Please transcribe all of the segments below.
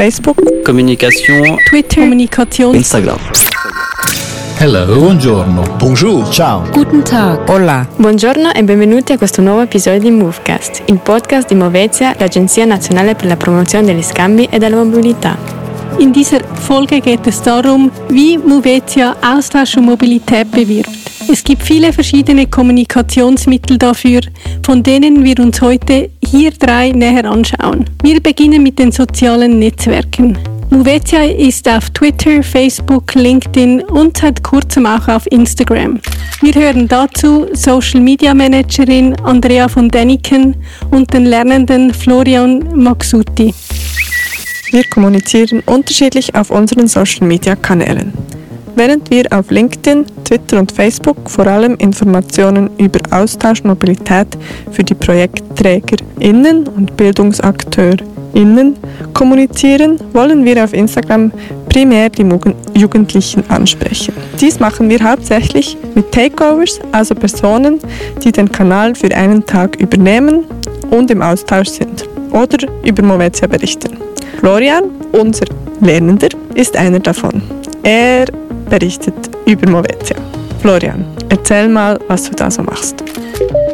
Facebook, Communication, Twitter, Kommunikation, Instagram. Hello, buongiorno. Bonjour. Ciao. Guten Tag. Hola. Buongiorno e benvenuti a questo nuovo episodio di Movecast, il podcast di Movezia, l'Agenzia Nazionale per la Promozione degli Scambi e della Mobilità. In dieser Folge geht es darum, wie Movetia Austausch und Mobilität bewirbt. Es gibt viele verschiedene Kommunikationsmittel dafür, von denen wir uns heute hier drei näher anschauen. Wir beginnen mit den sozialen Netzwerken. Movetia ist auf Twitter, Facebook, LinkedIn und seit kurzem auch auf Instagram. Wir hören dazu Social Media Managerin Andrea von Deniken und den Lernenden Florian Maxuti. Wir kommunizieren unterschiedlich auf unseren Social-Media-Kanälen. Während wir auf LinkedIn, Twitter und Facebook vor allem Informationen über Austausch und Mobilität für die ProjektträgerInnen und BildungsakteurInnen kommunizieren, wollen wir auf Instagram primär die Jugendlichen ansprechen. Dies machen wir hauptsächlich mit Takeovers, also Personen, die den Kanal für einen Tag übernehmen und im Austausch sind oder über Movetia berichten. Florian, unser Lernender, ist einer davon. Er berichtet über Movetia. Florian, erzähl mal, was du da so machst.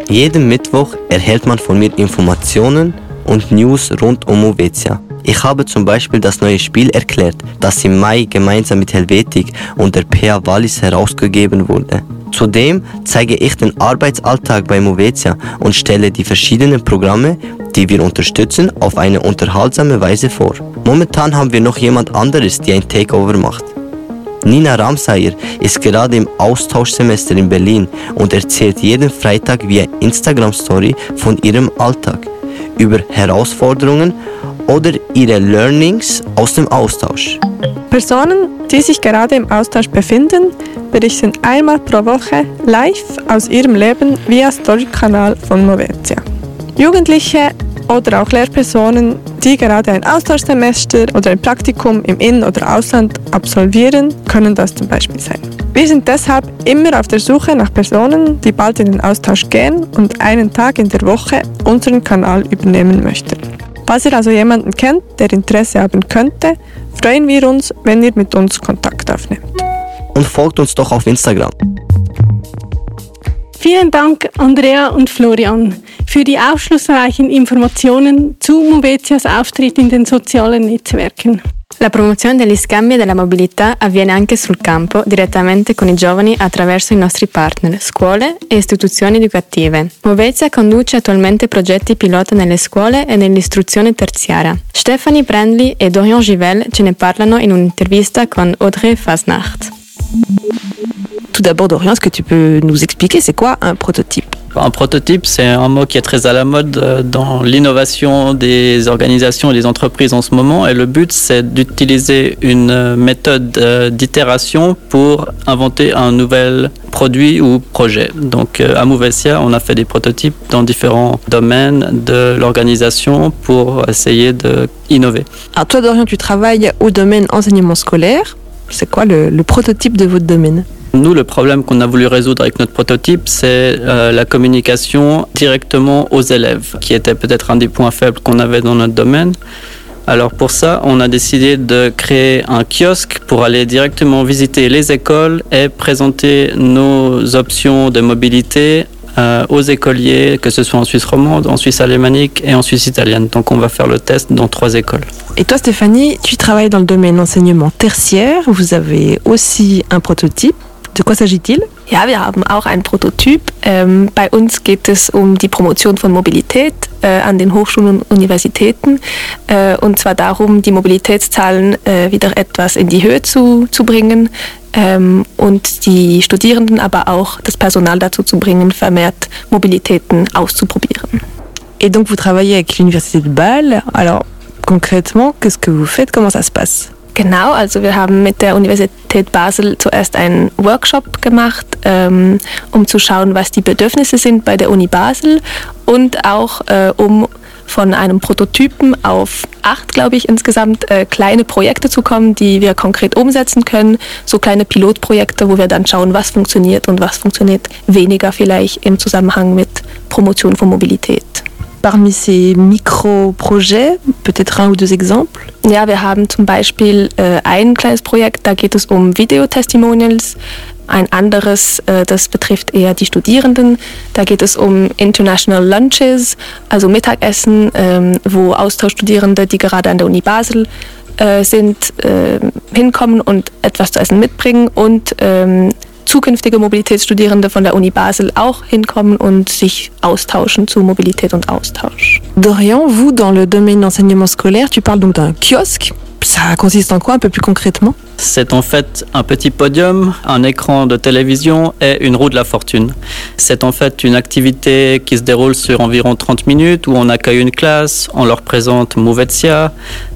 Jeden Mittwoch erhält man von mir Informationen und News rund um Movetia. Ich habe zum Beispiel das neue Spiel erklärt, das im Mai gemeinsam mit Helvetik und der PA Wallis herausgegeben wurde. Zudem zeige ich den Arbeitsalltag bei Movetia und stelle die verschiedenen Programme, die wir unterstützen, auf eine unterhaltsame Weise vor. Momentan haben wir noch jemand anderes, die ein Takeover macht. Nina Ramsayer ist gerade im Austauschsemester in Berlin und erzählt jeden Freitag via Instagram-Story von ihrem Alltag, über Herausforderungen oder ihre Learnings aus dem Austausch. Personen, die sich gerade im Austausch befinden, berichten einmal pro Woche live aus ihrem Leben via Story-Kanal von Movetia. Jugendliche oder auch Lehrpersonen, die gerade ein Austauschsemester oder ein Praktikum im In- oder Ausland absolvieren, können das zum Beispiel sein. Wir sind deshalb immer auf der Suche nach Personen, die bald in den Austausch gehen und einen Tag in der Woche unseren Kanal übernehmen möchten. Falls ihr also jemanden kennt, der Interesse haben könnte, freuen wir uns, wenn ihr mit uns Kontakt aufnehmt. Und folgt uns doch auf Instagram. Vielen Dank, Andrea und Florian, für die aufschlussreichen Informationen zu Movetias Auftritt in den sozialen Netzwerken. La promozione degli scambi e della mobilità avviene anche sul campo, direttamente con i giovani attraverso i nostri partner, scuole e istituzioni educative. Movezia conduce attualmente progetti pilota nelle scuole e nell'istruzione terziaria. Stephanie Brandley e Dorian Givel ce ne parlano in un'intervista con Audrey Fasnacht. Tout d'abord, Dorian, est-ce que tu peux nous expliquer c'est quoi un prototype? Un prototype, c'est un mot qui est très à la mode euh, dans l'innovation des organisations et des entreprises en ce moment. Et le but, c'est d'utiliser une euh, méthode euh, d'itération pour inventer un nouvel produit ou projet. Donc à Mouvessia, on a fait des prototypes dans différents domaines de l'organisation pour essayer d'innover. Alors toi, Dorian, tu travailles au domaine enseignement scolaire. C'est quoi le, le prototype de votre domaine? Nous, le problème qu'on a voulu résoudre avec notre prototype, c'est euh, la communication directement aux élèves, qui était peut-être un des points faibles qu'on avait dans notre domaine. Alors pour ça, on a décidé de créer un kiosque pour aller directement visiter les écoles et présenter nos options de mobilité euh, aux écoliers, que ce soit en Suisse romande, en Suisse alémanique et en Suisse italienne. Donc on va faire le test dans trois écoles. Et toi Stéphanie, tu travailles dans le domaine enseignement tertiaire. Vous avez aussi un prototype. De quoi s'agit-il Ja, wir haben auch ein Prototyp. Ähm, bei uns geht es um die Promotion von Mobilität äh, an den Hochschulen und Universitäten. Äh, und zwar darum, die Mobilitätszahlen äh, wieder etwas in die Höhe zu, zu bringen ähm, und die Studierenden, aber auch das Personal dazu zu bringen, vermehrt Mobilitäten auszuprobieren. Et donc vous travaillez avec l'Université de Bâle. Alors concrètement, qu'est-ce que vous faites Comment ça se passe Genau, also wir haben mit der Universität Basel zuerst einen Workshop gemacht, ähm, um zu schauen, was die Bedürfnisse sind bei der Uni Basel und auch äh, um von einem Prototypen auf acht, glaube ich, insgesamt äh, kleine Projekte zu kommen, die wir konkret umsetzen können. So kleine Pilotprojekte, wo wir dann schauen, was funktioniert und was funktioniert weniger vielleicht im Zusammenhang mit Promotion von Mobilität. parmi ces Mikro-Projets, peut-être un ou deux exemples Ja, wir haben zum Beispiel äh, ein kleines Projekt, da geht es um Videotestimonials. Ein anderes, äh, das betrifft eher die Studierenden. Da geht es um International Lunches, also Mittagessen, ähm, wo Austauschstudierende, die gerade an der Uni Basel äh, sind, äh, hinkommen und etwas zu essen mitbringen und ähm, zukünftige Mobilitätsstudierende von der Uni Basel auch hinkommen und sich austauschen zu Mobilität und Austausch. Dorian, vous, dans le domaine d'enseignement scolaire, tu parles donc d'un kiosque. Ça consiste en quoi un peu plus concrètement? C'est en fait un petit podium, un écran de télévision et une roue de la fortune. C'est en fait une activité qui se déroule sur environ 30 minutes où on accueille une classe, on leur présente Mouvetsia,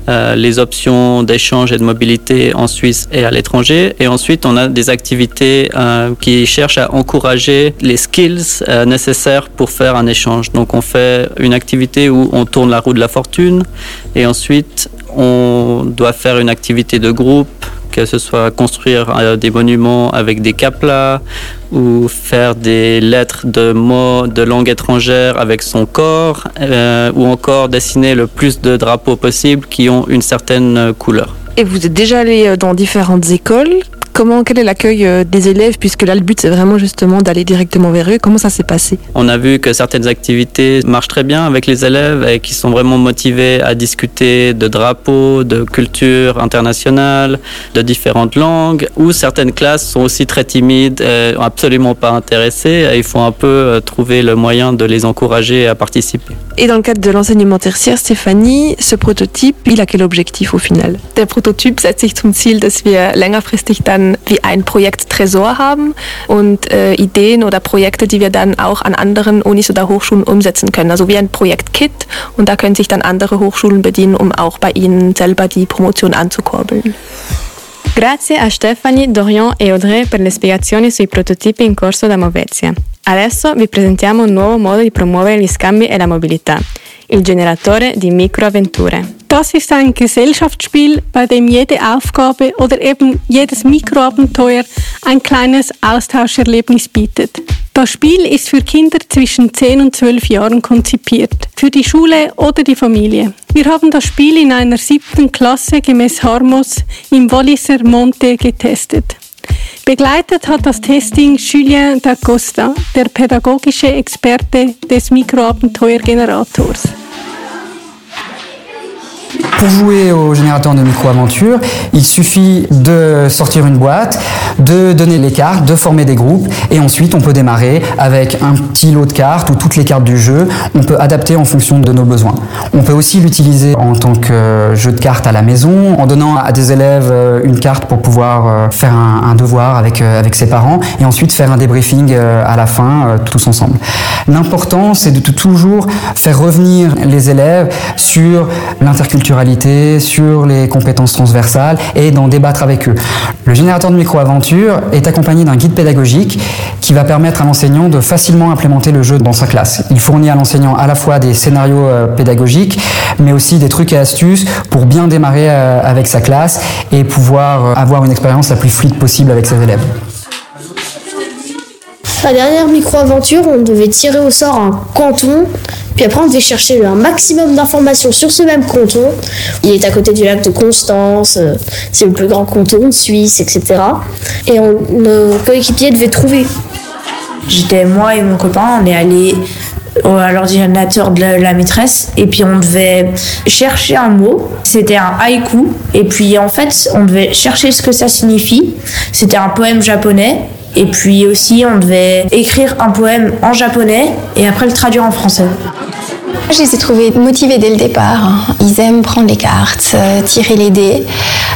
euh, les options d'échange et de mobilité en Suisse et à l'étranger. Et ensuite, on a des activités euh, qui cherchent à encourager les skills euh, nécessaires pour faire un échange. Donc, on fait une activité où on tourne la roue de la fortune et ensuite, on doit faire une activité de groupe que ce soit construire euh, des monuments avec des caplas ou faire des lettres de mots de langue étrangère avec son corps euh, ou encore dessiner le plus de drapeaux possible qui ont une certaine couleur. Et vous êtes déjà allé euh, dans différentes écoles? Comment, quel est l'accueil euh, des élèves Puisque là, le but, c'est vraiment justement d'aller directement vers eux. Comment ça s'est passé? On a vu que certaines activités marchent très bien avec les élèves et qui sont vraiment motivés à discuter de drapeaux, de culture internationale, de différentes langues, ou certaines classes sont aussi très timides, et absolument pas intéressées. Et il faut un peu euh, trouver le moyen de les encourager à participer. Et dans le cadre de l'enseignement tertiaire, Stéphanie, ce prototype, il a quel objectif au final? Der Prototyp setzt sich zum Ziel, dass wir längerfristig dann wie ein Projekt Tresor haben und äh, Ideen oder Projekte, die wir dann auch an anderen Unis oder Hochschulen umsetzen können. Also wie ein Projekt Kit und da können sich dann andere Hochschulen bedienen, um auch bei ihnen selber die Promotion anzukurbeln. Grazie a Stefani, Dorian e Audrey per le spiegazioni sui prototipi in corso da Movezia. Adesso vi presentiamo un nuovo modo di promuovere gli scambi e la mobilità, il generatore di microavventure. Das ist ein Gesellschaftsspiel, bei dem jede Aufgabe oder eben jedes Mikroabenteuer ein kleines Austauscherlebnis bietet. Das Spiel ist für Kinder zwischen 10 und 12 Jahren konzipiert, für die Schule oder die Familie. Wir haben das Spiel in einer siebten Klasse gemäß Harmos im Walliser Monte getestet. Begleitet hat das Testing Julien D'Acosta, der pädagogische Experte des Mikroabenteuergenerators. Pour jouer au générateur de micro-aventure, il suffit de sortir une boîte, de donner les cartes, de former des groupes, et ensuite on peut démarrer avec un petit lot de cartes ou toutes les cartes du jeu. On peut adapter en fonction de nos besoins. On peut aussi l'utiliser en tant que jeu de cartes à la maison, en donnant à des élèves euh, une carte pour pouvoir euh, faire un, devoir avec, euh, avec ses parents, et ensuite faire un débriefing à la fin, tous ensemble. L'important, c'est de toujours faire revenir les élèves sur l'interculturalité, sur les compétences transversales et d'en débattre avec eux. Le générateur de micro-aventure est accompagné d'un guide pédagogique qui va permettre à l'enseignant de facilement implémenter le jeu dans sa classe. Il fournit à l'enseignant à la fois des scénarios euh, pédagogiques, mais aussi des trucs et astuces pour bien démarrer euh, avec sa classe et pouvoir euh, avoir une expérience la plus fluide possible avec ses élèves. La dernière micro-aventure, on devait tirer au sort un canton, puis après on devait chercher un maximum d'informations sur ce même canton. Il est à côté du lac de Constance, euh, c'est le plus grand canton de Suisse, etc. Et on, nos coéquipiers devaient trouver. J'étais moi et mon copain, on est allé au- à l'ordinateur de la maîtresse et puis on devait chercher un mot. C'était un haïku et puis en fait on devait chercher ce que ça signifie. C'était un poème japonais et puis aussi on devait écrire un poème en japonais et après le traduire en français. Je les ai trouvés motivés dès le départ. hein. Ils aiment prendre les cartes, euh, tirer les dés.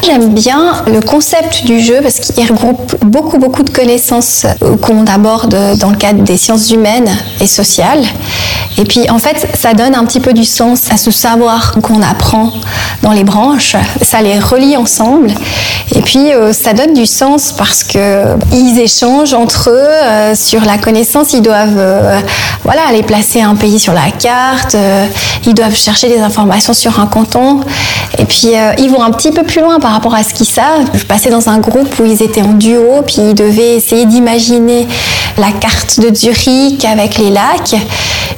J'aime bien le concept du jeu parce qu'il regroupe beaucoup, beaucoup de connaissances euh, qu'on aborde dans le cadre des sciences humaines et sociales. Et puis, en fait, ça donne un petit peu du sens à ce savoir qu'on apprend dans les branches. Ça les relie ensemble. Et puis, euh, ça donne du sens parce que ils échangent entre eux euh, sur la connaissance. Ils doivent, euh, voilà, aller placer un pays sur la carte. euh, ils doivent chercher des informations sur un canton. Et puis, euh, ils vont un petit peu plus loin par rapport à ce qu'ils savent. Je passais dans un groupe où ils étaient en duo, puis ils devaient essayer d'imaginer la carte de Zurich avec les lacs.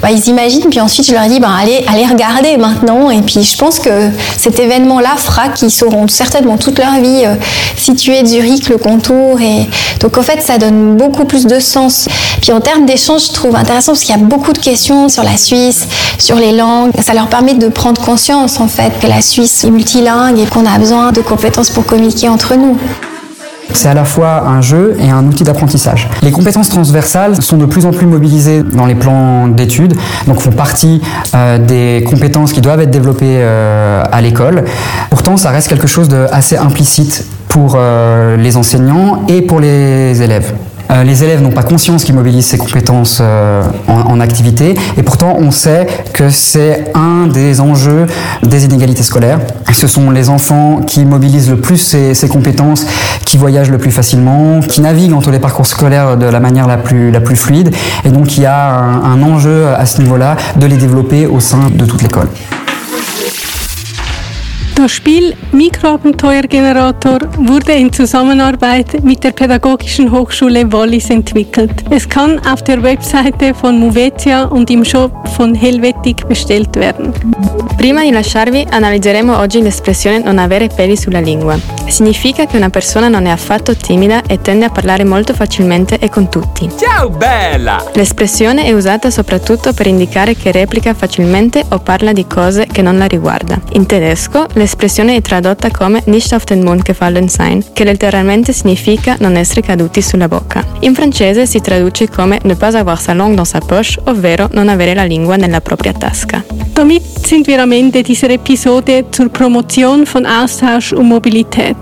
Bah, ils imaginent, puis ensuite je leur dit, bah, allez, allez regarder maintenant. Et puis je pense que cet événement-là fera qu'ils sauront certainement toute leur vie euh, situer Zurich, le contour. Et donc en fait, ça donne beaucoup plus de sens. Puis en termes d'échange, je trouve intéressant parce qu'il y a beaucoup de questions sur la Suisse, sur les langues. Ça leur permet de prendre conscience en fait que la Suisse est multilingue et qu'on a besoin de compétences pour communiquer entre nous. C'est à la fois un jeu et un outil d'apprentissage. Les compétences transversales sont de plus en plus mobilisées dans les plans d'études, donc font partie euh, des compétences qui doivent être développées euh, à l'école. Pourtant, ça reste quelque chose d'assez implicite pour euh, les enseignants et pour les élèves. Euh, les élèves n'ont pas conscience qu'ils mobilisent ces compétences euh, en, activité et pourtant on sait que c'est un des enjeux des inégalités scolaires. Ce sont les enfants qui mobilisent le plus ces, compétences, qui voyagent le plus facilement, qui naviguent entre les parcours scolaires de la manière la plus, la plus fluide et donc il y a un, un enjeu à ce niveau-là de les développer au sein de toute l'école. Das Spiel Mikroabenteuergenerator wurde in Zusammenarbeit mit der Pädagogischen Hochschule Wallis entwickelt. Es kann auf der Webseite von Muvetia und im Shop von Helvetic bestellt werden. Prima di lasciarvi analizzeremo oggi l'espressione non avere peli sulla lingua. Significa che una persona non è affatto timida e tende a parlare molto facilmente e con tutti. Ciao bella! L'espressione è usata soprattutto per indicare che replica facilmente o parla di cose che non la riguarda. In tedesco l'espressione è tradotta come nicht auf den Mund gefallen sein, che letteralmente significa non essere caduti sulla bocca. In francese si traduce come ne pas avoir sa langue dans sa poche, ovvero non avere la lingua nella propria tasca. Damit sind wir am Ende dieser Episode zur Promotion von Austausch und Mobilität.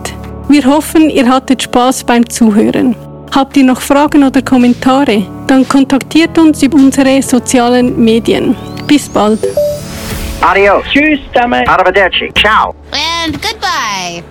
Wir hoffen, ihr hattet Spaß beim Zuhören. Habt ihr noch Fragen oder Kommentare? Dann kontaktiert uns über unsere sozialen Medien. Bis bald. Adios. Tschüss, Arrivederci. Ciao. And goodbye.